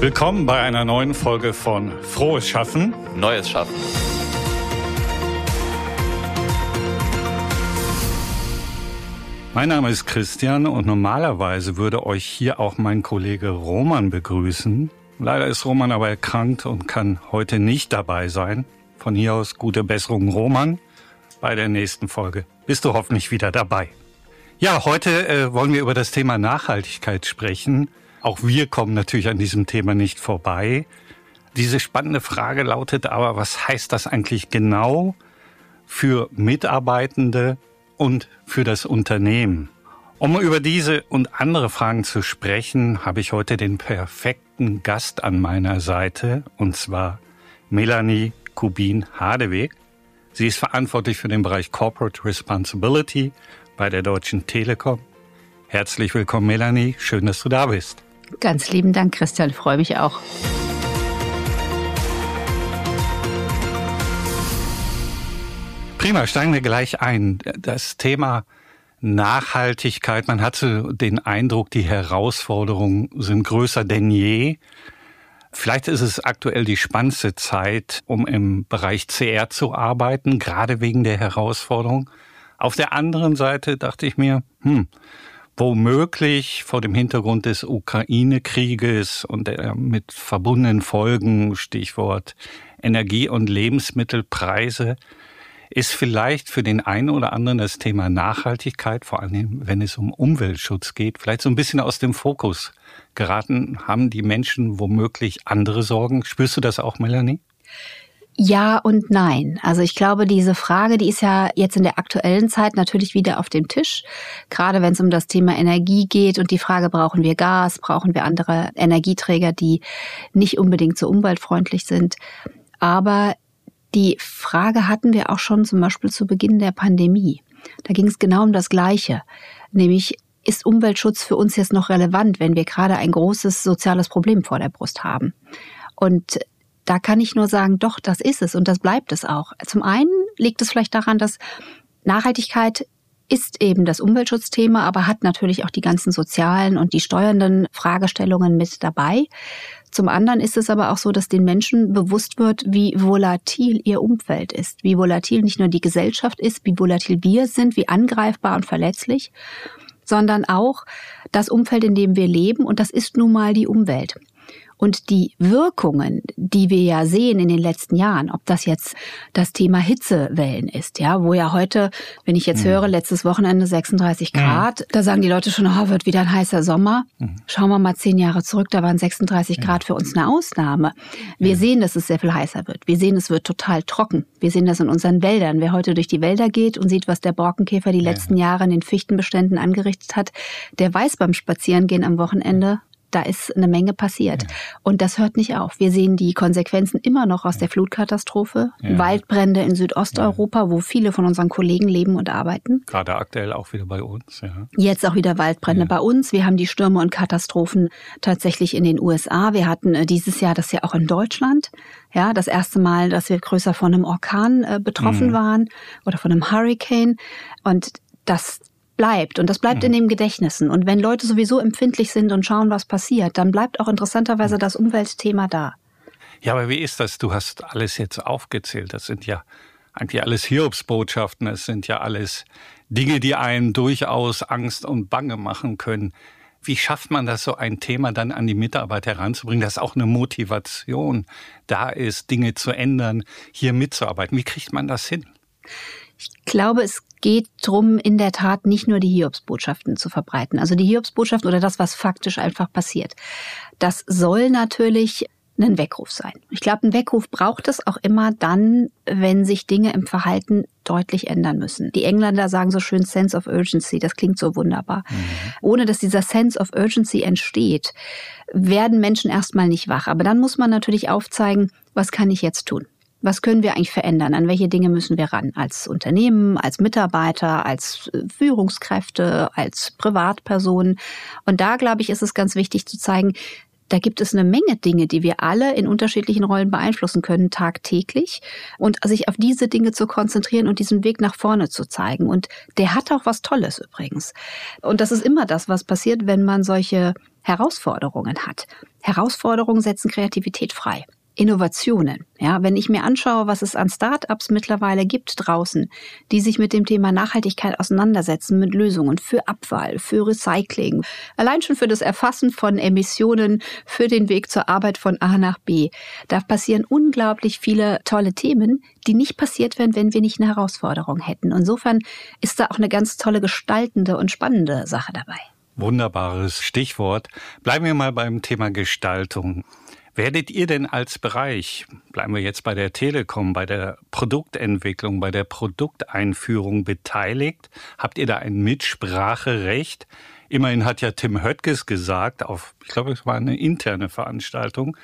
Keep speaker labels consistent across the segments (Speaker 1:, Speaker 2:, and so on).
Speaker 1: Willkommen bei einer neuen Folge von Frohes Schaffen.
Speaker 2: Neues Schaffen.
Speaker 1: Mein Name ist Christian und normalerweise würde euch hier auch mein Kollege Roman begrüßen. Leider ist Roman aber erkrankt und kann heute nicht dabei sein. Von hier aus gute Besserung, Roman. Bei der nächsten Folge bist du hoffentlich wieder dabei. Ja, heute äh, wollen wir über das Thema Nachhaltigkeit sprechen. Auch wir kommen natürlich an diesem Thema nicht vorbei. Diese spannende Frage lautet aber, was heißt das eigentlich genau für Mitarbeitende und für das Unternehmen? Um über diese und andere Fragen zu sprechen, habe ich heute den perfekten Gast an meiner Seite, und zwar Melanie Kubin-Hadeweg. Sie ist verantwortlich für den Bereich Corporate Responsibility bei der Deutschen Telekom. Herzlich willkommen, Melanie. Schön, dass du da bist.
Speaker 3: Ganz lieben Dank, Christian. Freue mich auch.
Speaker 1: Prima, steigen wir gleich ein. Das Thema Nachhaltigkeit, man hat so den Eindruck, die Herausforderungen sind größer denn je. Vielleicht ist es aktuell die spannendste Zeit, um im Bereich CR zu arbeiten, gerade wegen der Herausforderung. Auf der anderen Seite dachte ich mir, hm, womöglich vor dem Hintergrund des Ukraine-Krieges und der mit verbundenen Folgen, Stichwort Energie- und Lebensmittelpreise, ist vielleicht für den einen oder anderen das Thema Nachhaltigkeit, vor allem wenn es um Umweltschutz geht, vielleicht so ein bisschen aus dem Fokus geraten. Haben die Menschen womöglich andere Sorgen? Spürst du das auch, Melanie?
Speaker 3: Ja und nein. Also ich glaube, diese Frage, die ist ja jetzt in der aktuellen Zeit natürlich wieder auf dem Tisch. Gerade wenn es um das Thema Energie geht und die Frage, brauchen wir Gas, brauchen wir andere Energieträger, die nicht unbedingt so umweltfreundlich sind. Aber die Frage hatten wir auch schon zum Beispiel zu Beginn der Pandemie. Da ging es genau um das Gleiche, nämlich ist Umweltschutz für uns jetzt noch relevant, wenn wir gerade ein großes soziales Problem vor der Brust haben? Und da kann ich nur sagen, doch, das ist es und das bleibt es auch. Zum einen liegt es vielleicht daran, dass Nachhaltigkeit ist eben das Umweltschutzthema, aber hat natürlich auch die ganzen sozialen und die steuernden Fragestellungen mit dabei. Zum anderen ist es aber auch so, dass den Menschen bewusst wird, wie volatil ihr Umfeld ist, wie volatil nicht nur die Gesellschaft ist, wie volatil wir sind, wie angreifbar und verletzlich, sondern auch das Umfeld, in dem wir leben. Und das ist nun mal die Umwelt. Und die Wirkungen, die wir ja sehen in den letzten Jahren, ob das jetzt das Thema Hitzewellen ist, ja, wo ja heute, wenn ich jetzt mhm. höre, letztes Wochenende 36 mhm. Grad, mhm. da sagen die Leute schon, oh, wird wieder ein heißer Sommer. Mhm. Schauen wir mal zehn Jahre zurück, da waren 36 Grad für uns eine Ausnahme. Wir sehen, dass es sehr viel heißer wird. Wir sehen, es wird total trocken. Wir sehen das in unseren Wäldern. Wer heute durch die Wälder geht und sieht, was der Borkenkäfer die letzten Jahre in den Fichtenbeständen angerichtet hat, der weiß beim Spazierengehen am Wochenende, da ist eine Menge passiert. Ja. Und das hört nicht auf. Wir sehen die Konsequenzen immer noch aus der Flutkatastrophe, ja. Waldbrände in Südosteuropa, ja. wo viele von unseren Kollegen leben und arbeiten.
Speaker 1: Gerade aktuell auch wieder bei uns. Ja.
Speaker 3: Jetzt auch wieder Waldbrände bei uns. Wir haben die Stürme und Katastrophen tatsächlich in den USA. Wir hatten äh, dieses Jahr das ja auch in Deutschland. Ja, das erste Mal, dass wir größer von einem Orkan äh, betroffen mhm. waren oder von einem Hurricane. Und das bleibt und das bleibt mhm. in den Gedächtnissen. Und wenn Leute sowieso empfindlich sind und schauen, was passiert, dann bleibt auch interessanterweise mhm. das Umweltthema da.
Speaker 1: Ja, aber wie ist das? Du hast alles jetzt aufgezählt. Das sind ja eigentlich alles Hiobsbotschaften. Es sind ja alles Dinge, die einen durchaus Angst und Bange machen können. Wie schafft man das, so ein Thema dann an die Mitarbeiter heranzubringen, dass auch eine Motivation da ist, Dinge zu ändern, hier mitzuarbeiten? Wie kriegt man das hin?
Speaker 3: Ich glaube, es geht drum, in der Tat nicht nur die Hiobsbotschaften zu verbreiten. Also die Hiobsbotschaften oder das, was faktisch einfach passiert. Das soll natürlich ein Weckruf sein. Ich glaube, ein Weckruf braucht es auch immer dann, wenn sich Dinge im Verhalten deutlich ändern müssen. Die Engländer sagen so schön Sense of Urgency, das klingt so wunderbar. Mhm. Ohne dass dieser Sense of Urgency entsteht, werden Menschen erstmal nicht wach. Aber dann muss man natürlich aufzeigen, was kann ich jetzt tun? Was können wir eigentlich verändern? An welche Dinge müssen wir ran? Als Unternehmen, als Mitarbeiter, als äh, Führungskräfte, als Privatpersonen. Und da, glaube ich, ist es ganz wichtig zu zeigen, da gibt es eine Menge Dinge, die wir alle in unterschiedlichen Rollen beeinflussen können tagtäglich und sich auf diese Dinge zu konzentrieren und diesen Weg nach vorne zu zeigen. Und der hat auch was Tolles übrigens. Und das ist immer das, was passiert, wenn man solche Herausforderungen hat. Herausforderungen setzen Kreativität frei. Innovationen. Ja, wenn ich mir anschaue, was es an Startups mittlerweile gibt draußen, die sich mit dem Thema Nachhaltigkeit auseinandersetzen, mit Lösungen für Abfall, für Recycling, allein schon für das Erfassen von Emissionen, für den Weg zur Arbeit von A nach B. Da passieren unglaublich viele tolle Themen, die nicht passiert wären, wenn wir nicht eine Herausforderung hätten. Insofern ist da auch eine ganz tolle gestaltende und spannende Sache dabei.
Speaker 1: Wunderbares Stichwort. Bleiben wir mal beim Thema Gestaltung. Werdet ihr denn als Bereich, bleiben wir jetzt bei der Telekom, bei der Produktentwicklung, bei der Produkteinführung beteiligt? Habt ihr da ein Mitspracherecht? Immerhin hat ja Tim Höttges gesagt, auf, ich glaube, es war eine interne Veranstaltung,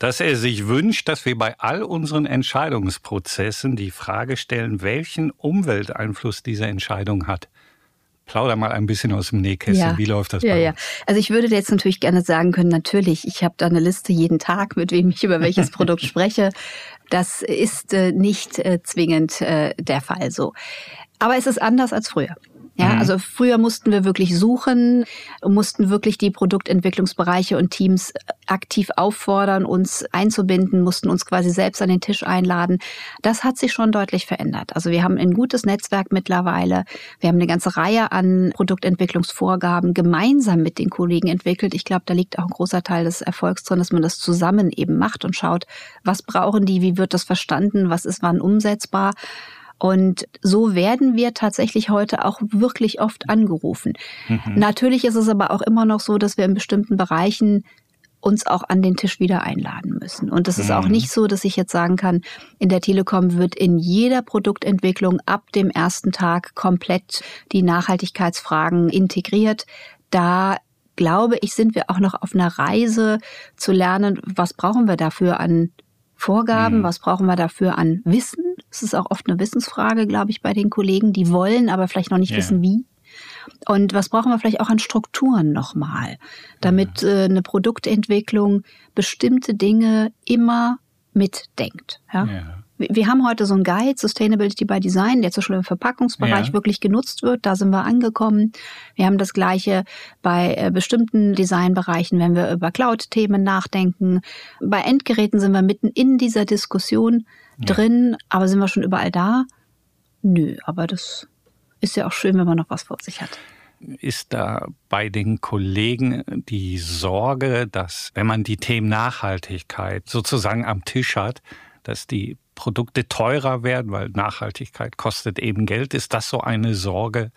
Speaker 1: dass er sich wünscht, dass wir bei all unseren Entscheidungsprozessen die Frage stellen, welchen Umwelteinfluss diese Entscheidung hat. Plauder mal ein bisschen aus dem Nähkästchen. Ja. Wie läuft das
Speaker 3: ja,
Speaker 1: bei
Speaker 3: ja. Also ich würde jetzt natürlich gerne sagen können, natürlich, ich habe da eine Liste jeden Tag, mit wem ich über welches Produkt spreche. Das ist äh, nicht äh, zwingend äh, der Fall so. Aber es ist anders als früher. Ja, mhm. also früher mussten wir wirklich suchen, mussten wirklich die Produktentwicklungsbereiche und Teams aktiv auffordern, uns einzubinden, mussten uns quasi selbst an den Tisch einladen. Das hat sich schon deutlich verändert. Also wir haben ein gutes Netzwerk mittlerweile. Wir haben eine ganze Reihe an Produktentwicklungsvorgaben gemeinsam mit den Kollegen entwickelt. Ich glaube, da liegt auch ein großer Teil des Erfolgs drin, dass man das zusammen eben macht und schaut, was brauchen die, wie wird das verstanden, was ist wann umsetzbar. Und so werden wir tatsächlich heute auch wirklich oft angerufen. Mhm. Natürlich ist es aber auch immer noch so, dass wir in bestimmten Bereichen uns auch an den Tisch wieder einladen müssen. Und es ist mhm. auch nicht so, dass ich jetzt sagen kann, in der Telekom wird in jeder Produktentwicklung ab dem ersten Tag komplett die Nachhaltigkeitsfragen integriert. Da glaube ich, sind wir auch noch auf einer Reise zu lernen, was brauchen wir dafür an Vorgaben, mhm. was brauchen wir dafür an Wissen. Es ist auch oft eine Wissensfrage, glaube ich, bei den Kollegen, die wollen, aber vielleicht noch nicht ja. wissen, wie. Und was brauchen wir vielleicht auch an Strukturen nochmal, damit äh, eine Produktentwicklung bestimmte Dinge immer mitdenkt. Ja? ja. Wir haben heute so einen Guide, Sustainability by Design, der zum Beispiel im Verpackungsbereich ja. wirklich genutzt wird. Da sind wir angekommen. Wir haben das Gleiche bei äh, bestimmten Designbereichen, wenn wir über Cloud-Themen nachdenken. Bei Endgeräten sind wir mitten in dieser Diskussion ja. drin, aber sind wir schon überall da? Nö, aber das ist ja auch schön, wenn man noch was vor sich hat
Speaker 1: ist da bei den Kollegen die Sorge, dass wenn man die Themen Nachhaltigkeit sozusagen am Tisch hat, dass die Produkte teurer werden, weil Nachhaltigkeit kostet eben Geld. Ist das so eine Sorge,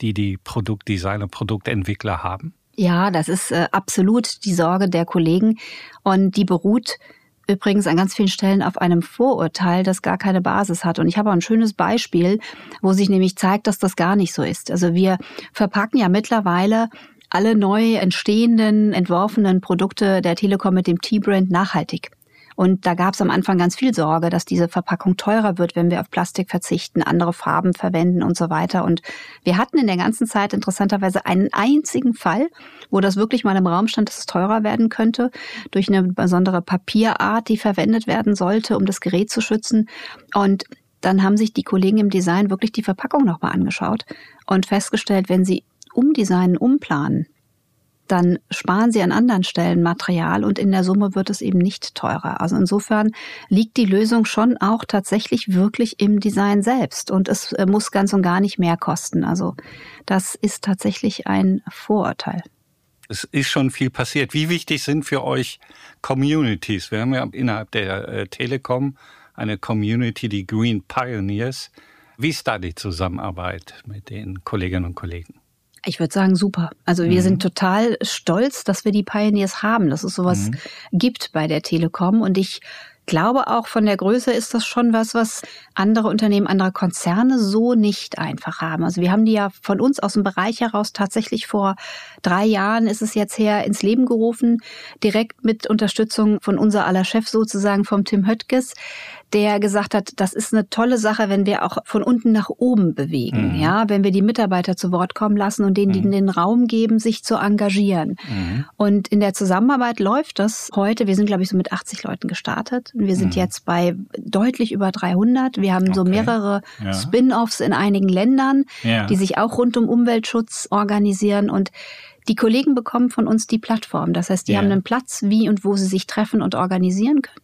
Speaker 1: die die Produktdesigner, Produktentwickler haben?
Speaker 3: Ja, das ist äh, absolut die Sorge der Kollegen und die beruht übrigens an ganz vielen Stellen auf einem Vorurteil, das gar keine Basis hat. Und ich habe auch ein schönes Beispiel, wo sich nämlich zeigt, dass das gar nicht so ist. Also wir verpacken ja mittlerweile alle neu entstehenden, entworfenen Produkte der Telekom mit dem T-Brand nachhaltig. Und da gab es am Anfang ganz viel Sorge, dass diese Verpackung teurer wird, wenn wir auf Plastik verzichten, andere Farben verwenden und so weiter. Und wir hatten in der ganzen Zeit interessanterweise einen einzigen Fall, wo das wirklich mal im Raum stand, dass es teurer werden könnte durch eine besondere Papierart, die verwendet werden sollte, um das Gerät zu schützen. Und dann haben sich die Kollegen im Design wirklich die Verpackung nochmal angeschaut und festgestellt, wenn sie umdesignen, umplanen, dann sparen sie an anderen Stellen Material und in der Summe wird es eben nicht teurer. Also insofern liegt die Lösung schon auch tatsächlich wirklich im Design selbst und es äh, muss ganz und gar nicht mehr kosten. Also das ist tatsächlich ein Vorurteil.
Speaker 1: Es ist schon viel passiert. Wie wichtig sind für euch Communities? Wir haben ja innerhalb der äh, Telekom eine Community, die Green Pioneers. Wie ist da die Zusammenarbeit mit den Kolleginnen und Kollegen?
Speaker 3: Ich würde sagen, super. Also wir mhm. sind total stolz, dass wir die Pioneers haben, dass es sowas mhm. gibt bei der Telekom. Und ich glaube auch von der Größe ist das schon was, was andere Unternehmen, andere Konzerne so nicht einfach haben. Also wir haben die ja von uns aus dem Bereich heraus tatsächlich vor drei Jahren ist es jetzt her ins Leben gerufen, direkt mit Unterstützung von unser aller Chef sozusagen vom Tim Höttges der gesagt hat, das ist eine tolle Sache, wenn wir auch von unten nach oben bewegen, mhm. ja, wenn wir die Mitarbeiter zu Wort kommen lassen und denen mhm. den Raum geben, sich zu engagieren. Mhm. Und in der Zusammenarbeit läuft das heute. Wir sind, glaube ich, so mit 80 Leuten gestartet. Wir sind mhm. jetzt bei deutlich über 300. Wir haben okay. so mehrere ja. Spin-offs in einigen Ländern, ja. die sich auch rund um Umweltschutz organisieren und die Kollegen bekommen von uns die Plattform. Das heißt, die ja. haben einen Platz, wie und wo sie sich treffen und organisieren können.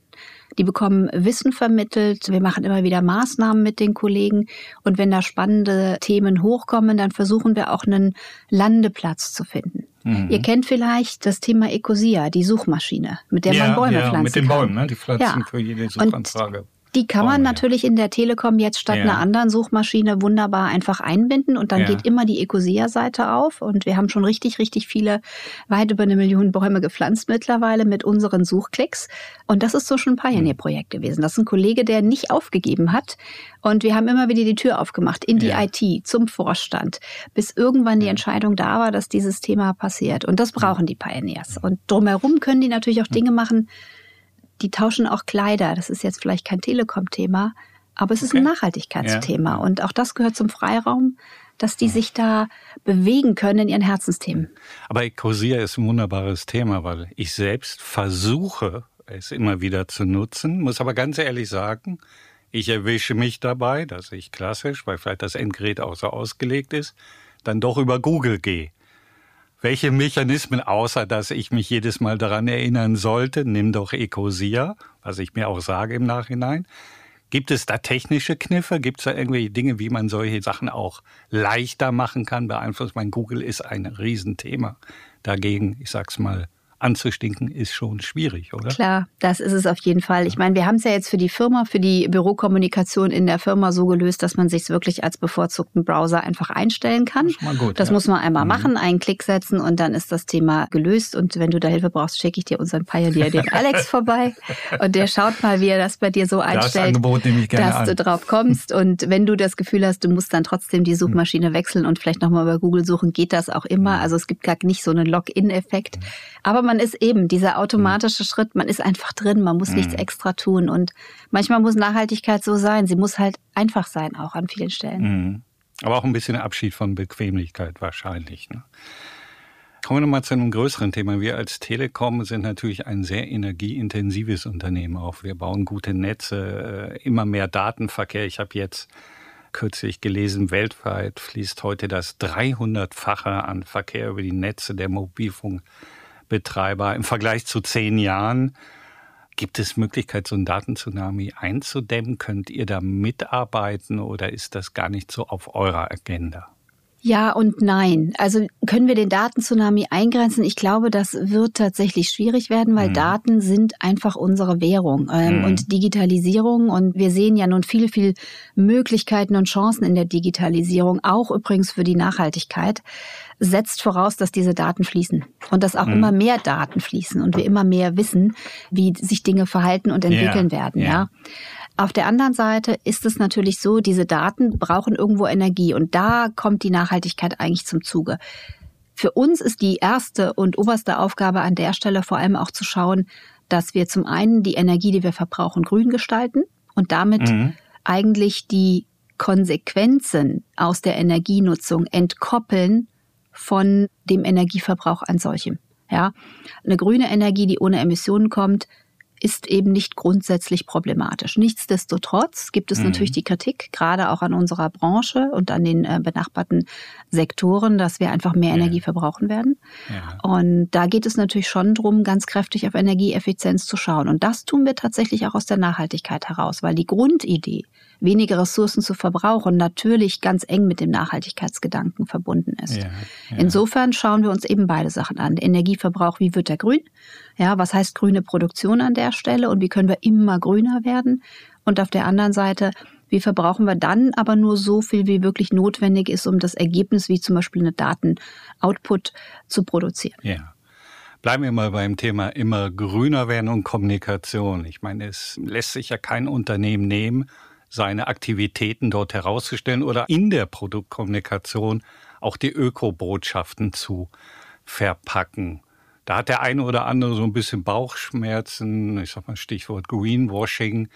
Speaker 3: Die bekommen Wissen vermittelt. Wir machen immer wieder Maßnahmen mit den Kollegen. Und wenn da spannende Themen hochkommen, dann versuchen wir auch einen Landeplatz zu finden. Mhm. Ihr kennt vielleicht das Thema Ecosia, die Suchmaschine, mit der ja, man Bäume ja, pflanzen
Speaker 1: mit den Bäumen, ne? die pflanzen ja. für jede Suchanfrage. Und
Speaker 3: die kann man natürlich in der Telekom jetzt statt ja. einer anderen Suchmaschine wunderbar einfach einbinden und dann ja. geht immer die Ecosia-Seite auf und wir haben schon richtig, richtig viele, weit über eine Million Bäume gepflanzt mittlerweile mit unseren Suchklicks. Und das ist so schon ein Pioneer-Projekt gewesen. Das ist ein Kollege, der nicht aufgegeben hat. Und wir haben immer wieder die Tür aufgemacht in die ja. IT, zum Vorstand, bis irgendwann die Entscheidung da war, dass dieses Thema passiert. Und das brauchen die Pioneers. Und drumherum können die natürlich auch Dinge machen, die tauschen auch Kleider. Das ist jetzt vielleicht kein Telekom-Thema, aber es ist okay. ein Nachhaltigkeitsthema. Ja. Und auch das gehört zum Freiraum, dass die sich da bewegen können in ihren Herzensthemen.
Speaker 1: Aber Ecosia ist ein wunderbares Thema, weil ich selbst versuche, es immer wieder zu nutzen, muss aber ganz ehrlich sagen, ich erwische mich dabei, dass ich klassisch, weil vielleicht das Endgerät auch so ausgelegt ist, dann doch über Google gehe welche Mechanismen, außer dass ich mich jedes Mal daran erinnern sollte, nimm doch Ecosia, was ich mir auch sage im Nachhinein. Gibt es da technische Kniffe? Gibt es da irgendwelche Dinge, wie man solche Sachen auch leichter machen kann, beeinflusst? Mein Google ist ein Riesenthema dagegen, ich sag's mal, anzustinken, ist schon schwierig, oder?
Speaker 3: Klar, das ist es auf jeden Fall. Ich meine, wir haben es ja jetzt für die Firma, für die Bürokommunikation in der Firma so gelöst, dass man sich wirklich als bevorzugten Browser einfach einstellen kann. Das, mal gut, das ja. muss man einmal mhm. machen, einen Klick setzen und dann ist das Thema gelöst. Und wenn du da Hilfe brauchst, schicke ich dir unseren Pioneer, den Alex, vorbei. Und der schaut mal, wie er das bei dir so einstellt, das dass an. du drauf kommst. Und wenn du das Gefühl hast, du musst dann trotzdem die Suchmaschine wechseln und vielleicht nochmal über Google suchen, geht das auch immer. Mhm. Also es gibt gar nicht so einen Login-Effekt. Mhm. Aber man ist eben dieser automatische mhm. Schritt, man ist einfach drin, man muss mhm. nichts extra tun. Und manchmal muss Nachhaltigkeit so sein. Sie muss halt einfach sein, auch an vielen Stellen.
Speaker 1: Mhm. Aber auch ein bisschen Abschied von Bequemlichkeit wahrscheinlich. Ne? Kommen wir nochmal zu einem größeren Thema. Wir als Telekom sind natürlich ein sehr energieintensives Unternehmen auch. Wir bauen gute Netze, äh, immer mehr Datenverkehr. Ich habe jetzt kürzlich gelesen, weltweit fließt heute das 300-fache an Verkehr über die Netze der Mobilfunk. Betreiber im Vergleich zu zehn Jahren. Gibt es Möglichkeit, so einen Datentsunami einzudämmen? Könnt ihr da mitarbeiten oder ist das gar nicht so auf eurer Agenda?
Speaker 3: Ja und nein. Also können wir den Datentsunami eingrenzen? Ich glaube, das wird tatsächlich schwierig werden, weil mhm. Daten sind einfach unsere Währung ähm, mhm. und Digitalisierung. Und wir sehen ja nun viel, viel Möglichkeiten und Chancen in der Digitalisierung, auch übrigens für die Nachhaltigkeit setzt voraus, dass diese Daten fließen und dass auch mhm. immer mehr Daten fließen und wir immer mehr wissen, wie sich Dinge verhalten und entwickeln yeah, werden. Yeah. Ja. Auf der anderen Seite ist es natürlich so, diese Daten brauchen irgendwo Energie und da kommt die Nachhaltigkeit eigentlich zum Zuge. Für uns ist die erste und oberste Aufgabe an der Stelle vor allem auch zu schauen, dass wir zum einen die Energie, die wir verbrauchen, grün gestalten und damit mhm. eigentlich die Konsequenzen aus der Energienutzung entkoppeln von dem Energieverbrauch an solchem. Ja, eine grüne Energie, die ohne Emissionen kommt, ist eben nicht grundsätzlich problematisch. Nichtsdestotrotz gibt es mhm. natürlich die Kritik, gerade auch an unserer Branche und an den äh, benachbarten Sektoren, dass wir einfach mehr ja. Energie verbrauchen werden. Ja. Und da geht es natürlich schon drum, ganz kräftig auf Energieeffizienz zu schauen. Und das tun wir tatsächlich auch aus der Nachhaltigkeit heraus, weil die Grundidee, weniger Ressourcen zu verbrauchen, natürlich ganz eng mit dem Nachhaltigkeitsgedanken verbunden ist. Ja. Insofern schauen wir uns eben beide Sachen an. Energieverbrauch, wie wird der grün? Ja, was heißt grüne Produktion an der Stelle und wie können wir immer grüner werden? Und auf der anderen Seite, wie verbrauchen wir dann aber nur so viel, wie wirklich notwendig ist, um das Ergebnis, wie zum Beispiel eine Daten-Output zu produzieren?
Speaker 1: Ja. Bleiben wir mal beim Thema immer grüner werden und Kommunikation. Ich meine, es lässt sich ja kein Unternehmen nehmen seine Aktivitäten dort herauszustellen oder in der Produktkommunikation auch die Öko-Botschaften zu verpacken. Da hat der eine oder andere so ein bisschen Bauchschmerzen, ich sag mal Stichwort Greenwashing.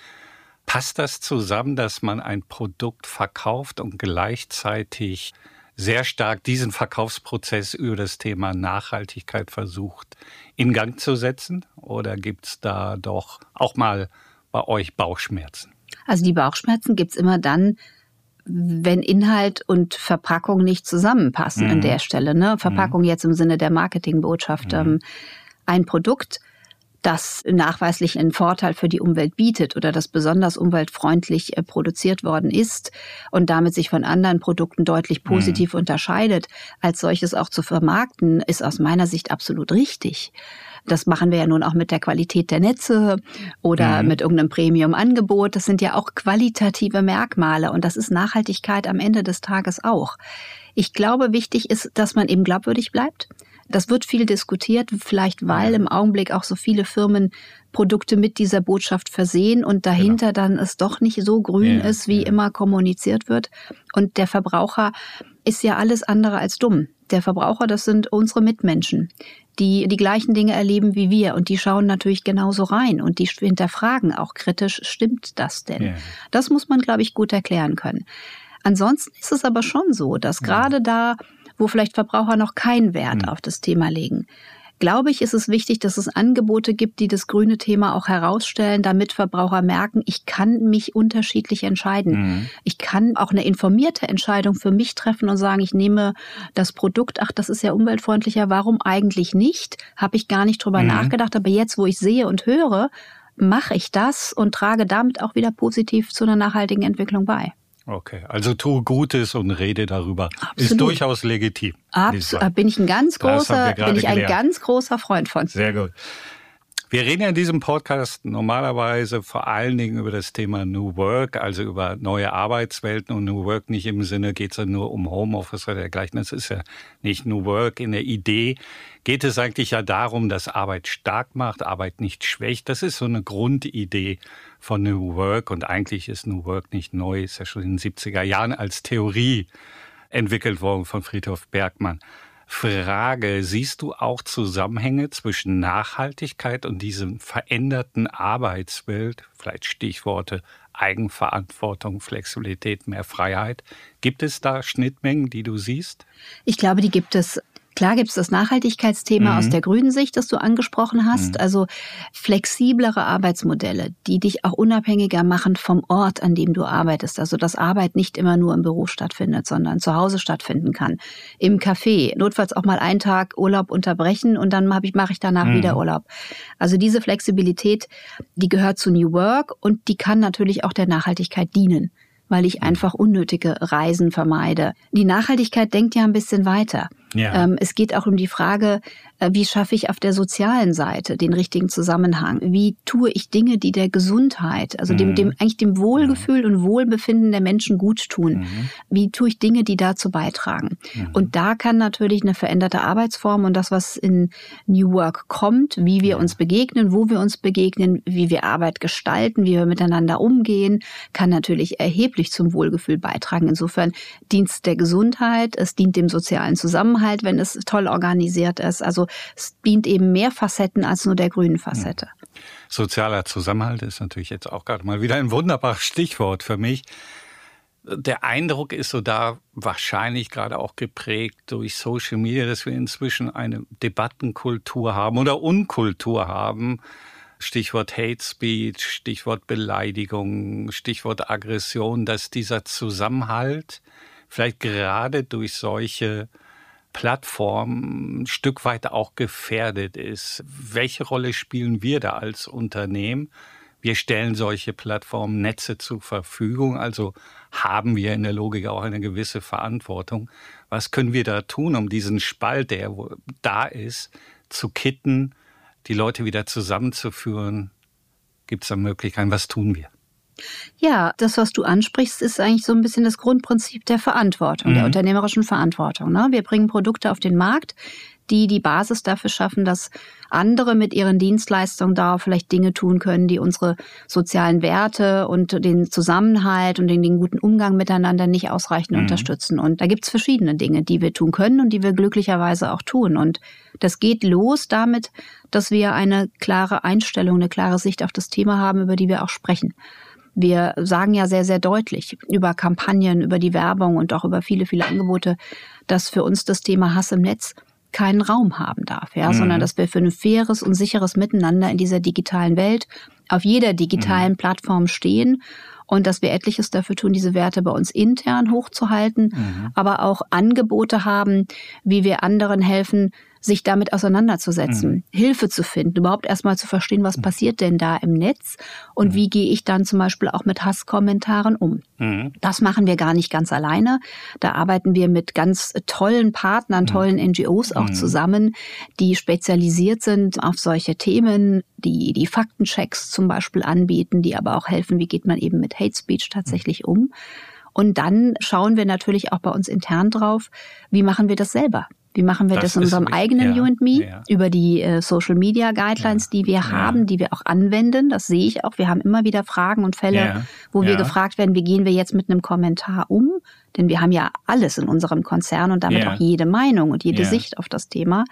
Speaker 1: Passt das zusammen, dass man ein Produkt verkauft und gleichzeitig sehr stark diesen Verkaufsprozess über das Thema Nachhaltigkeit versucht in Gang zu setzen? Oder gibt es da doch auch mal bei euch Bauchschmerzen?
Speaker 3: Also die Bauchschmerzen gibt es immer dann, wenn Inhalt und Verpackung nicht zusammenpassen mhm. an der Stelle. Ne? Verpackung mhm. jetzt im Sinne der Marketingbotschaft. Mhm. Ähm, ein Produkt das nachweislich einen Vorteil für die Umwelt bietet oder das besonders umweltfreundlich äh, produziert worden ist und damit sich von anderen Produkten deutlich mhm. positiv mhm. unterscheidet, als solches auch zu vermarkten, ist aus meiner Sicht absolut richtig. Das machen wir ja nun auch mit der Qualität der Netze oder mhm. mit irgendeinem Premium-Angebot. Das sind ja auch qualitative Merkmale und das ist Nachhaltigkeit am Ende des Tages auch. Ich glaube, wichtig ist, dass man eben glaubwürdig bleibt, das wird viel diskutiert, vielleicht weil im Augenblick auch so viele Firmen Produkte mit dieser Botschaft versehen und dahinter genau. dann es doch nicht so grün ja, ist, wie ja. immer kommuniziert wird. Und der Verbraucher ist ja alles andere als dumm. Der Verbraucher, das sind unsere Mitmenschen, die die gleichen Dinge erleben wie wir und die schauen natürlich genauso rein und die hinterfragen auch kritisch, stimmt das denn? Ja. Das muss man, glaube ich, gut erklären können. Ansonsten ist es aber schon so, dass gerade da wo vielleicht Verbraucher noch keinen Wert mhm. auf das Thema legen. Glaube ich, ist es wichtig, dass es Angebote gibt, die das grüne Thema auch herausstellen, damit Verbraucher merken, ich kann mich unterschiedlich entscheiden. Mhm. Ich kann auch eine informierte Entscheidung für mich treffen und sagen, ich nehme das Produkt, ach, das ist ja umweltfreundlicher, warum eigentlich nicht? Habe ich gar nicht drüber mhm. nachgedacht, aber jetzt, wo ich sehe und höre, mache ich das und trage damit auch wieder positiv zu einer nachhaltigen Entwicklung bei.
Speaker 1: Okay, also tu Gutes und rede darüber. Absolut. Ist durchaus legitim.
Speaker 3: Absolut. Bin ich ein ganz großer, bin ich ein gelernt. ganz großer Freund von.
Speaker 1: Sehr gut. Wir reden ja in diesem Podcast normalerweise vor allen Dingen über das Thema New Work, also über neue Arbeitswelten und New Work nicht im Sinne geht es ja nur um Homeoffice oder dergleichen. Das ist ja nicht New Work. In der Idee geht es eigentlich ja darum, dass Arbeit stark macht, Arbeit nicht schwächt. Das ist so eine Grundidee von New Work und eigentlich ist New Work nicht neu, ist ja schon in den 70er Jahren als Theorie entwickelt worden von Friedhof Bergmann. Frage, siehst du auch Zusammenhänge zwischen Nachhaltigkeit und diesem veränderten Arbeitsbild, vielleicht Stichworte Eigenverantwortung, Flexibilität, mehr Freiheit? Gibt es da Schnittmengen, die du siehst?
Speaker 3: Ich glaube, die gibt es. Klar gibt es das Nachhaltigkeitsthema mhm. aus der grünen Sicht, das du angesprochen hast. Mhm. Also flexiblere Arbeitsmodelle, die dich auch unabhängiger machen vom Ort, an dem du arbeitest. Also dass Arbeit nicht immer nur im Büro stattfindet, sondern zu Hause stattfinden kann. Im Café. Notfalls auch mal einen Tag Urlaub unterbrechen und dann mache ich, mach ich danach mhm. wieder Urlaub. Also diese Flexibilität, die gehört zu New Work und die kann natürlich auch der Nachhaltigkeit dienen weil ich mhm. einfach unnötige Reisen vermeide. Die Nachhaltigkeit denkt ja ein bisschen weiter. Ja. Ähm, es geht auch um die Frage, äh, wie schaffe ich auf der sozialen Seite den richtigen Zusammenhang? Wie tue ich Dinge, die der Gesundheit, also dem, mhm. dem eigentlich dem Wohlgefühl und Wohlbefinden der Menschen gut tun? Mhm. Wie tue ich Dinge, die dazu beitragen? Mhm. Und da kann natürlich eine veränderte Arbeitsform und das, was in New Work kommt, wie wir ja. uns begegnen, wo wir uns begegnen, wie wir Arbeit gestalten, wie wir miteinander umgehen, kann natürlich erheblich zum Wohlgefühl beitragen. Insofern dient es der Gesundheit, es dient dem sozialen Zusammenhalt, wenn es toll organisiert ist. Also es dient eben mehr Facetten als nur der grünen Facette.
Speaker 1: Sozialer Zusammenhalt ist natürlich jetzt auch gerade mal wieder ein wunderbares Stichwort für mich. Der Eindruck ist so da wahrscheinlich gerade auch geprägt durch Social Media, dass wir inzwischen eine Debattenkultur haben oder Unkultur haben. Stichwort Hate Speech, Stichwort Beleidigung, Stichwort Aggression, dass dieser Zusammenhalt vielleicht gerade durch solche Plattform ein Stück weit auch gefährdet ist. Welche Rolle spielen wir da als Unternehmen? Wir stellen solche Plattformnetze zur Verfügung, also haben wir in der Logik auch eine gewisse Verantwortung. Was können wir da tun, um diesen Spalt, der da ist, zu kitten, die Leute wieder zusammenzuführen? Gibt es da Möglichkeiten? Was tun wir?
Speaker 3: Ja, das, was du ansprichst, ist eigentlich so ein bisschen das Grundprinzip der Verantwortung, mhm. der unternehmerischen Verantwortung. Ne? Wir bringen Produkte auf den Markt, die die Basis dafür schaffen, dass andere mit ihren Dienstleistungen da vielleicht Dinge tun können, die unsere sozialen Werte und den Zusammenhalt und den, den guten Umgang miteinander nicht ausreichend mhm. unterstützen. Und da gibt's verschiedene Dinge, die wir tun können und die wir glücklicherweise auch tun. Und das geht los damit, dass wir eine klare Einstellung, eine klare Sicht auf das Thema haben, über die wir auch sprechen. Wir sagen ja sehr, sehr deutlich über Kampagnen, über die Werbung und auch über viele, viele Angebote, dass für uns das Thema Hass im Netz keinen Raum haben darf, ja, mhm. sondern dass wir für ein faires und sicheres Miteinander in dieser digitalen Welt auf jeder digitalen mhm. Plattform stehen und dass wir etliches dafür tun, diese Werte bei uns intern hochzuhalten, mhm. aber auch Angebote haben, wie wir anderen helfen, sich damit auseinanderzusetzen, mhm. Hilfe zu finden, überhaupt erstmal zu verstehen, was mhm. passiert denn da im Netz und mhm. wie gehe ich dann zum Beispiel auch mit Hasskommentaren um. Mhm. Das machen wir gar nicht ganz alleine. Da arbeiten wir mit ganz tollen Partnern, mhm. tollen NGOs auch mhm. zusammen, die spezialisiert sind auf solche Themen, die die Faktenchecks zum Beispiel anbieten, die aber auch helfen, wie geht man eben mit Hate Speech tatsächlich um. Und dann schauen wir natürlich auch bei uns intern drauf, wie machen wir das selber? Wie machen wir das, das in unserem eigenen ja, You and Me ja. über die äh, Social Media Guidelines, ja, die wir haben, die wir auch anwenden? Das sehe ich auch. Wir haben immer wieder Fragen und Fälle, wo wir gefragt werden, wie gehen wir jetzt mit einem Kommentar um? Denn wir haben ja alles in unserem Konzern und damit auch jede Meinung und jede Sicht auf das Thema.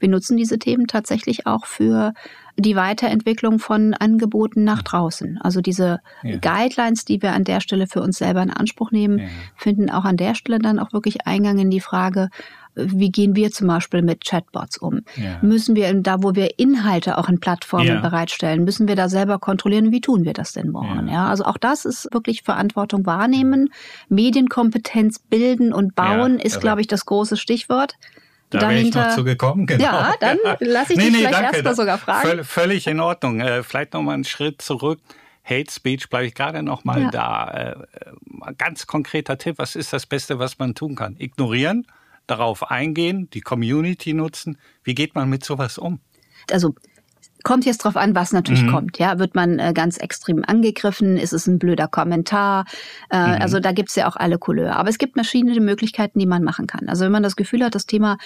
Speaker 3: Wir nutzen diese Themen tatsächlich auch für die Weiterentwicklung von Angeboten nach draußen. Also diese ja. Guidelines, die wir an der Stelle für uns selber in Anspruch nehmen, ja. finden auch an der Stelle dann auch wirklich Eingang in die Frage, wie gehen wir zum Beispiel mit Chatbots um? Ja. Müssen wir da, wo wir Inhalte auch in Plattformen ja. bereitstellen, müssen wir da selber kontrollieren? Wie tun wir das denn morgen? Ja. ja. also auch das ist wirklich Verantwortung wahrnehmen. Medienkompetenz bilden und bauen ist, glaube ich, das große Stichwort.
Speaker 1: Da dahinter, wäre ich noch zu gekommen,
Speaker 3: genau. Ja, dann lasse ich dich nee, vielleicht erstmal sogar fragen.
Speaker 1: Völ völlig in Ordnung. Äh, vielleicht noch mal einen Schritt zurück. Hate Speech bleibe ich gerade noch mal ja. da. Äh, ganz konkreter Tipp, was ist das Beste, was man tun kann? Ignorieren? Darauf eingehen, die Community nutzen. Wie geht man mit sowas um?
Speaker 3: Also kommt jetzt drauf an, was natürlich mhm. kommt. Ja, wird man äh, ganz extrem angegriffen? Ist es ein blöder Kommentar? Äh, mhm. Also da gibt's ja auch alle Couleur. Aber es gibt verschiedene Möglichkeiten, die man machen kann. Also wenn man das Gefühl hat, das Thema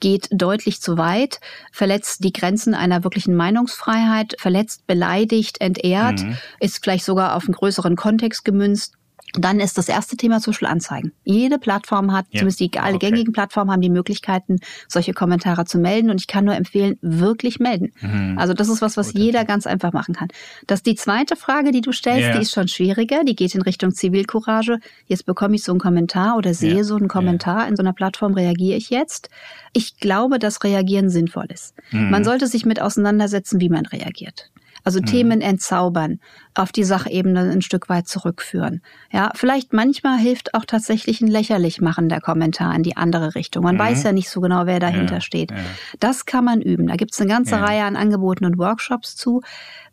Speaker 3: geht deutlich zu weit, verletzt die Grenzen einer wirklichen Meinungsfreiheit, verletzt, beleidigt, entehrt, mhm. ist vielleicht sogar auf einen größeren Kontext gemünzt, dann ist das erste Thema Social Anzeigen. Jede Plattform hat, ja. zumindest die alle okay. gängigen Plattformen haben die Möglichkeiten, solche Kommentare zu melden. Und ich kann nur empfehlen, wirklich melden. Mhm. Also das ist was, was Gut, jeder ganz einfach machen kann. Das die zweite Frage, die du stellst, ja. die ist schon schwieriger. Die geht in Richtung Zivilcourage. Jetzt bekomme ich so einen Kommentar oder sehe ja. so einen Kommentar in so einer Plattform, reagiere ich jetzt? Ich glaube, dass Reagieren sinnvoll ist. Mhm. Man sollte sich mit auseinandersetzen, wie man reagiert. Also mhm. Themen entzaubern, auf die Sachebene ein Stück weit zurückführen. Ja, vielleicht manchmal hilft auch tatsächlich ein lächerlich machen der Kommentar in die andere Richtung. Man mhm. weiß ja nicht so genau, wer dahinter ja, steht. Ja. Das kann man üben. Da gibt es eine ganze ja. Reihe an Angeboten und Workshops zu.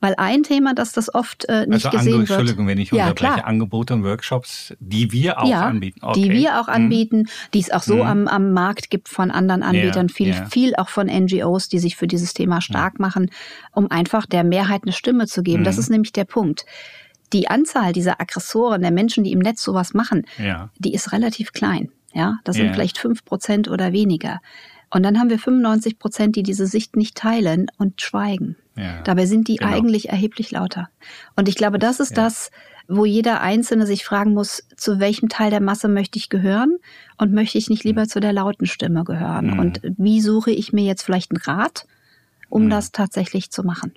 Speaker 3: Weil ein Thema, dass das oft äh, nicht also gesehen wird.
Speaker 1: Entschuldigung, wenn ich unterbreche, klar. Angebote und Workshops, die wir auch anbieten.
Speaker 3: Okay. Die wir auch mhm. anbieten, mhm. die es auch so mhm. am, am Markt gibt von anderen Anbietern, viel, viel auch von NGOs, die sich für dieses Thema stark machen, um einfach der Mehrheit eine Stimme zu geben. Das mhm. ist nämlich der Punkt die Anzahl dieser Aggressoren, der Menschen, die im Netz sowas machen, ja. die ist relativ klein. Ja, das sind vielleicht fünf Prozent oder weniger. Und dann haben wir 95 Prozent, die diese Sicht nicht teilen und schweigen. Ja. Dabei sind die genau. eigentlich erheblich lauter. Und ich glaube, das ist ja. das, wo jeder Einzelne sich fragen muss, zu welchem Teil der Masse möchte ich gehören und möchte ich nicht lieber mhm. zu der lauten Stimme gehören? Mhm. Und wie suche ich mir jetzt vielleicht einen Rat, um mhm. das tatsächlich zu machen?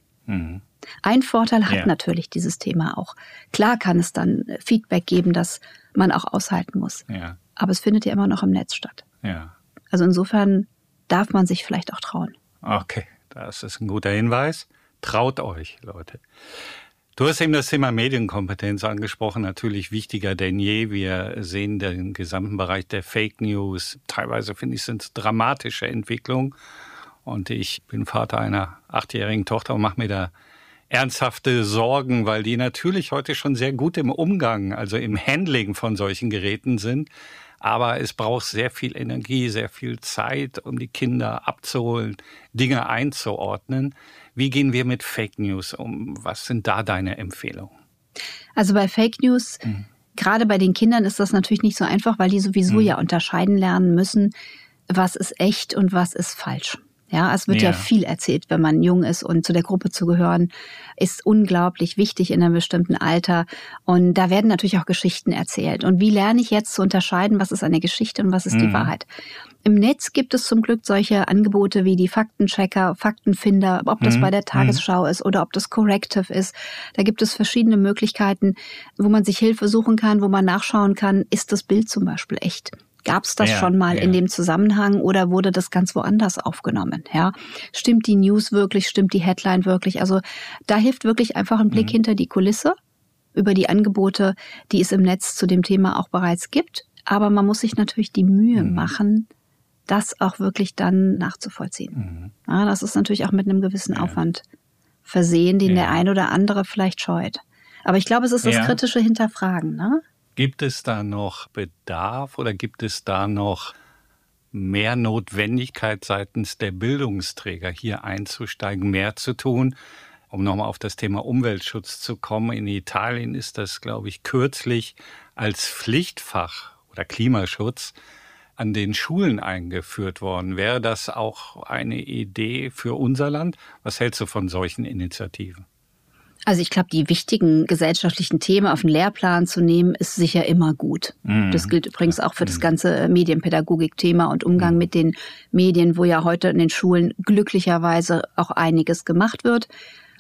Speaker 3: Ein Vorteil hat ja. natürlich dieses Thema auch. Klar kann es dann Feedback geben, das man auch aushalten muss. Ja. Aber es findet ja immer noch im Netz statt. Ja. Also insofern darf man sich vielleicht auch trauen.
Speaker 1: Okay, das ist ein guter Hinweis. Traut euch, Leute. Du hast eben das Thema Medienkompetenz angesprochen, natürlich wichtiger denn je. Wir sehen den gesamten Bereich der Fake News. Teilweise finde ich, sind es dramatische Entwicklungen. Und ich bin Vater einer achtjährigen Tochter und mache mir da ernsthafte Sorgen, weil die natürlich heute schon sehr gut im Umgang, also im Handling von solchen Geräten sind. Aber es braucht sehr viel Energie, sehr viel Zeit, um die Kinder abzuholen, Dinge einzuordnen. Wie gehen wir mit Fake News um? Was sind da deine Empfehlungen?
Speaker 3: Also bei Fake News, mhm. gerade bei den Kindern ist das natürlich nicht so einfach, weil die sowieso mhm. ja unterscheiden lernen müssen, was ist echt und was ist falsch. Ja, es wird ja. ja. viel erzählt, wenn man jung ist und zu der Gruppe zu gehören, ist unglaublich wichtig in einem bestimmten Alter. Und da werden natürlich auch Geschichten erzählt. Und wie lerne ich jetzt zu unterscheiden, was ist eine Geschichte und was ist mhm. die Wahrheit? Im Netz gibt es zum Glück solche Angebote wie die Faktenchecker, Faktenfinder, ob das mhm. bei der Tagesschau mhm. ist oder ob das Corrective ist. Da gibt es verschiedene Möglichkeiten, wo man sich Hilfe suchen kann, wo man nachschauen kann, ist das Bild zum Beispiel echt? Gab es das ja, schon mal ja. in dem Zusammenhang oder wurde das ganz woanders aufgenommen? Ja, stimmt die News wirklich? Stimmt die Headline wirklich? Also da hilft wirklich einfach ein Blick mhm. hinter die Kulisse über die Angebote, die es im Netz zu dem Thema auch bereits gibt. Aber man muss sich natürlich die Mühe mhm. machen, das auch wirklich dann nachzuvollziehen. Mhm. Ja, das ist natürlich auch mit einem gewissen ja. Aufwand versehen, den der ein oder andere vielleicht scheut. Aber ich glaube, es ist das kritische Hinterfragen. Ne?
Speaker 1: Gibt es da noch Bedarf oder gibt es da noch mehr Notwendigkeit seitens der Bildungsträger hier einzusteigen, mehr zu tun? Um nochmal auf das Thema Umweltschutz zu kommen. In Italien ist das, glaube ich, kürzlich als Pflichtfach oder Klimaschutz an den Schulen eingeführt worden. Wäre das auch eine Idee für unser Land? Was hältst du von solchen Initiativen?
Speaker 3: Also ich glaube, die wichtigen gesellschaftlichen Themen auf den Lehrplan zu nehmen, ist sicher immer gut. Mhm. Das gilt übrigens auch für das mhm. ganze Medienpädagogik-Thema und Umgang mhm. mit den Medien, wo ja heute in den Schulen glücklicherweise auch einiges gemacht wird.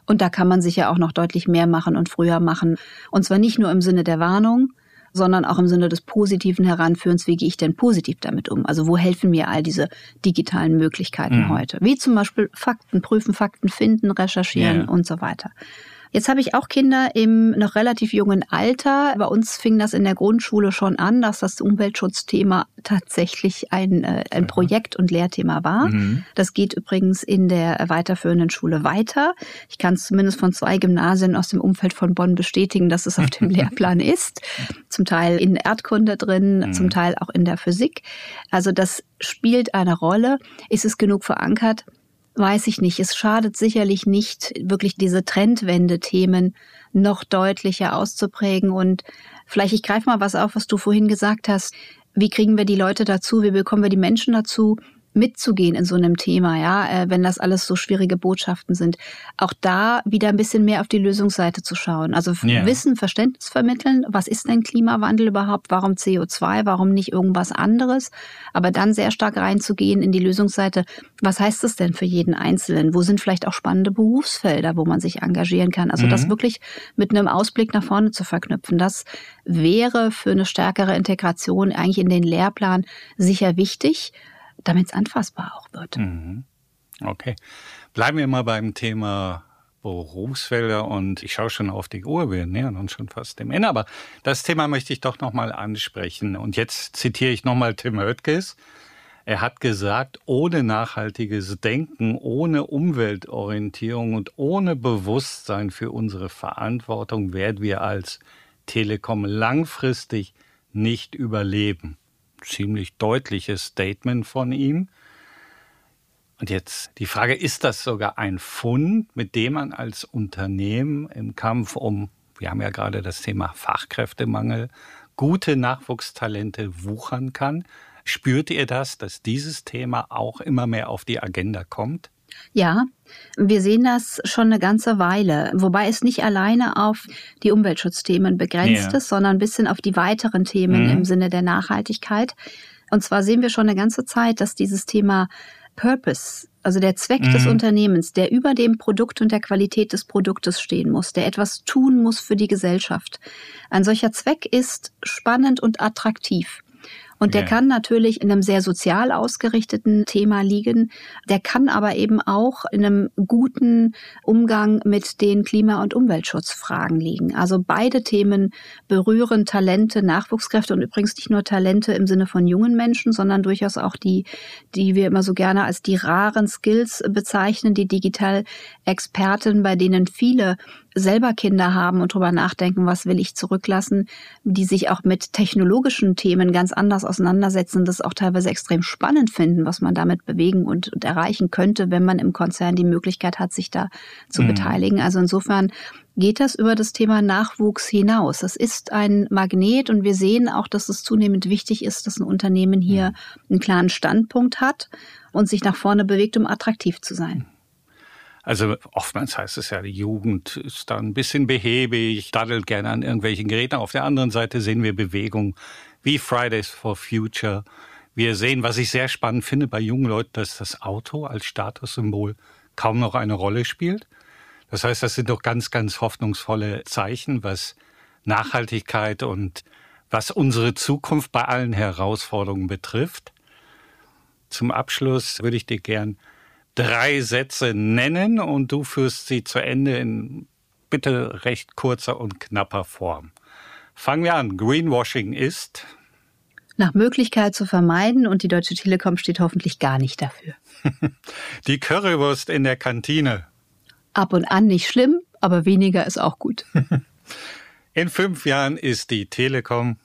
Speaker 3: Und da kann man sicher auch noch deutlich mehr machen und früher machen. Und zwar nicht nur im Sinne der Warnung, sondern auch im Sinne des positiven Heranführens, wie gehe ich denn positiv damit um? Also wo helfen mir all diese digitalen Möglichkeiten mhm. heute? Wie zum Beispiel Fakten prüfen, Fakten finden, recherchieren yeah. und so weiter. Jetzt habe ich auch Kinder im noch relativ jungen Alter. Bei uns fing das in der Grundschule schon an, dass das Umweltschutzthema tatsächlich ein, äh, ein Projekt und Lehrthema war. Mhm. Das geht übrigens in der weiterführenden Schule weiter. Ich kann es zumindest von zwei Gymnasien aus dem Umfeld von Bonn bestätigen, dass es auf dem Lehrplan ist. Zum Teil in Erdkunde drin, mhm. zum Teil auch in der Physik. Also das spielt eine Rolle. Ist es genug verankert? Weiß ich nicht. Es schadet sicherlich nicht, wirklich diese Trendwende-Themen noch deutlicher auszuprägen. Und vielleicht, ich greife mal was auf, was du vorhin gesagt hast. Wie kriegen wir die Leute dazu? Wie bekommen wir die Menschen dazu, mitzugehen in so einem Thema, ja, äh, wenn das alles so schwierige Botschaften sind. Auch da wieder ein bisschen mehr auf die Lösungsseite zu schauen. Also yeah. Wissen, Verständnis vermitteln. Was ist denn Klimawandel überhaupt? Warum CO2? Warum nicht irgendwas anderes? Aber dann sehr stark reinzugehen in die Lösungsseite. Was heißt das denn für jeden Einzelnen? Wo sind vielleicht auch spannende Berufsfelder, wo man sich engagieren kann? Also mhm. das wirklich mit einem Ausblick nach vorne zu verknüpfen. Das wäre für eine stärkere Integration eigentlich in den Lehrplan sicher wichtig damit es anfassbar auch wird. Mhm.
Speaker 1: Okay. Bleiben wir mal beim Thema Berufsfelder und ich schaue schon auf die Uhr, wir nähern uns schon fast dem Ende, aber das Thema möchte ich doch nochmal ansprechen. Und jetzt zitiere ich nochmal Tim Höttges. Er hat gesagt, ohne nachhaltiges Denken, ohne Umweltorientierung und ohne Bewusstsein für unsere Verantwortung werden wir als Telekom langfristig nicht überleben ziemlich deutliches Statement von ihm. Und jetzt die Frage, ist das sogar ein Fund, mit dem man als Unternehmen im Kampf um, wir haben ja gerade das Thema Fachkräftemangel, gute Nachwuchstalente wuchern kann? Spürt ihr das, dass dieses Thema auch immer mehr auf die Agenda kommt?
Speaker 3: Ja, wir sehen das schon eine ganze Weile, wobei es nicht alleine auf die Umweltschutzthemen begrenzt ja. ist, sondern ein bisschen auf die weiteren Themen mhm. im Sinne der Nachhaltigkeit. Und zwar sehen wir schon eine ganze Zeit, dass dieses Thema Purpose, also der Zweck mhm. des Unternehmens, der über dem Produkt und der Qualität des Produktes stehen muss, der etwas tun muss für die Gesellschaft. Ein solcher Zweck ist spannend und attraktiv. Und der ja. kann natürlich in einem sehr sozial ausgerichteten Thema liegen. Der kann aber eben auch in einem guten Umgang mit den Klima- und Umweltschutzfragen liegen. Also beide Themen berühren Talente, Nachwuchskräfte und übrigens nicht nur Talente im Sinne von jungen Menschen, sondern durchaus auch die, die wir immer so gerne als die raren Skills bezeichnen, die Digital-Experten, bei denen viele selber Kinder haben und drüber nachdenken, was will ich zurücklassen, die sich auch mit technologischen Themen ganz anders auseinandersetzen, das auch teilweise extrem spannend finden, was man damit bewegen und, und erreichen könnte, wenn man im Konzern die Möglichkeit hat, sich da zu mhm. beteiligen. Also insofern geht das über das Thema Nachwuchs hinaus. Das ist ein Magnet und wir sehen auch, dass es zunehmend wichtig ist, dass ein Unternehmen hier mhm. einen klaren Standpunkt hat und sich nach vorne bewegt, um attraktiv zu sein.
Speaker 1: Also oftmals heißt es ja, die Jugend ist da ein bisschen behäbig, daddelt gerne an irgendwelchen Geräten. Auf der anderen Seite sehen wir Bewegungen wie Fridays for Future, Wir sehen, was ich sehr spannend finde bei jungen Leuten, dass das Auto als Statussymbol kaum noch eine Rolle spielt. Das heißt, das sind doch ganz, ganz hoffnungsvolle Zeichen, was Nachhaltigkeit und was unsere Zukunft bei allen Herausforderungen betrifft. Zum Abschluss würde ich dir gern drei Sätze nennen und du führst sie zu Ende in bitte recht kurzer und knapper Form. Fangen wir an. Greenwashing ist
Speaker 3: nach Möglichkeit zu vermeiden und die Deutsche Telekom steht hoffentlich gar nicht dafür.
Speaker 1: die Currywurst in der Kantine.
Speaker 3: Ab und an nicht schlimm, aber weniger ist auch gut.
Speaker 1: In fünf Jahren ist die Telekom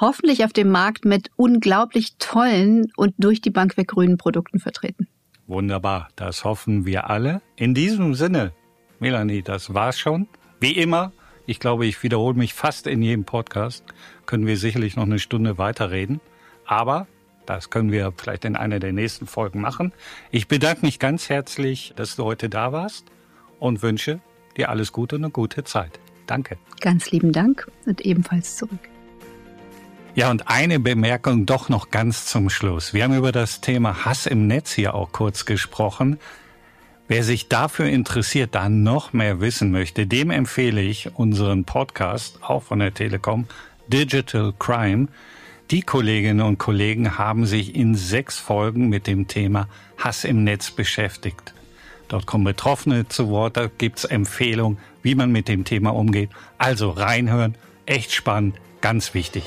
Speaker 3: hoffentlich auf dem Markt mit unglaublich tollen und durch die Bank weg grünen Produkten vertreten.
Speaker 1: Wunderbar, das hoffen wir alle. In diesem Sinne, Melanie, das war's schon. Wie immer, ich glaube, ich wiederhole mich fast in jedem Podcast, können wir sicherlich noch eine Stunde weiterreden. Aber das können wir vielleicht in einer der nächsten Folgen machen. Ich bedanke mich ganz herzlich, dass du heute da warst und wünsche dir alles Gute und eine gute Zeit. Danke.
Speaker 3: Ganz lieben Dank und ebenfalls zurück.
Speaker 1: Ja, und eine Bemerkung doch noch ganz zum Schluss. Wir haben über das Thema Hass im Netz hier auch kurz gesprochen. Wer sich dafür interessiert, da noch mehr wissen möchte, dem empfehle ich unseren Podcast, auch von der Telekom, Digital Crime. Die Kolleginnen und Kollegen haben sich in sechs Folgen mit dem Thema Hass im Netz beschäftigt. Dort kommen Betroffene zu Wort, da gibt's Empfehlungen, wie man mit dem Thema umgeht. Also reinhören, echt spannend, ganz wichtig.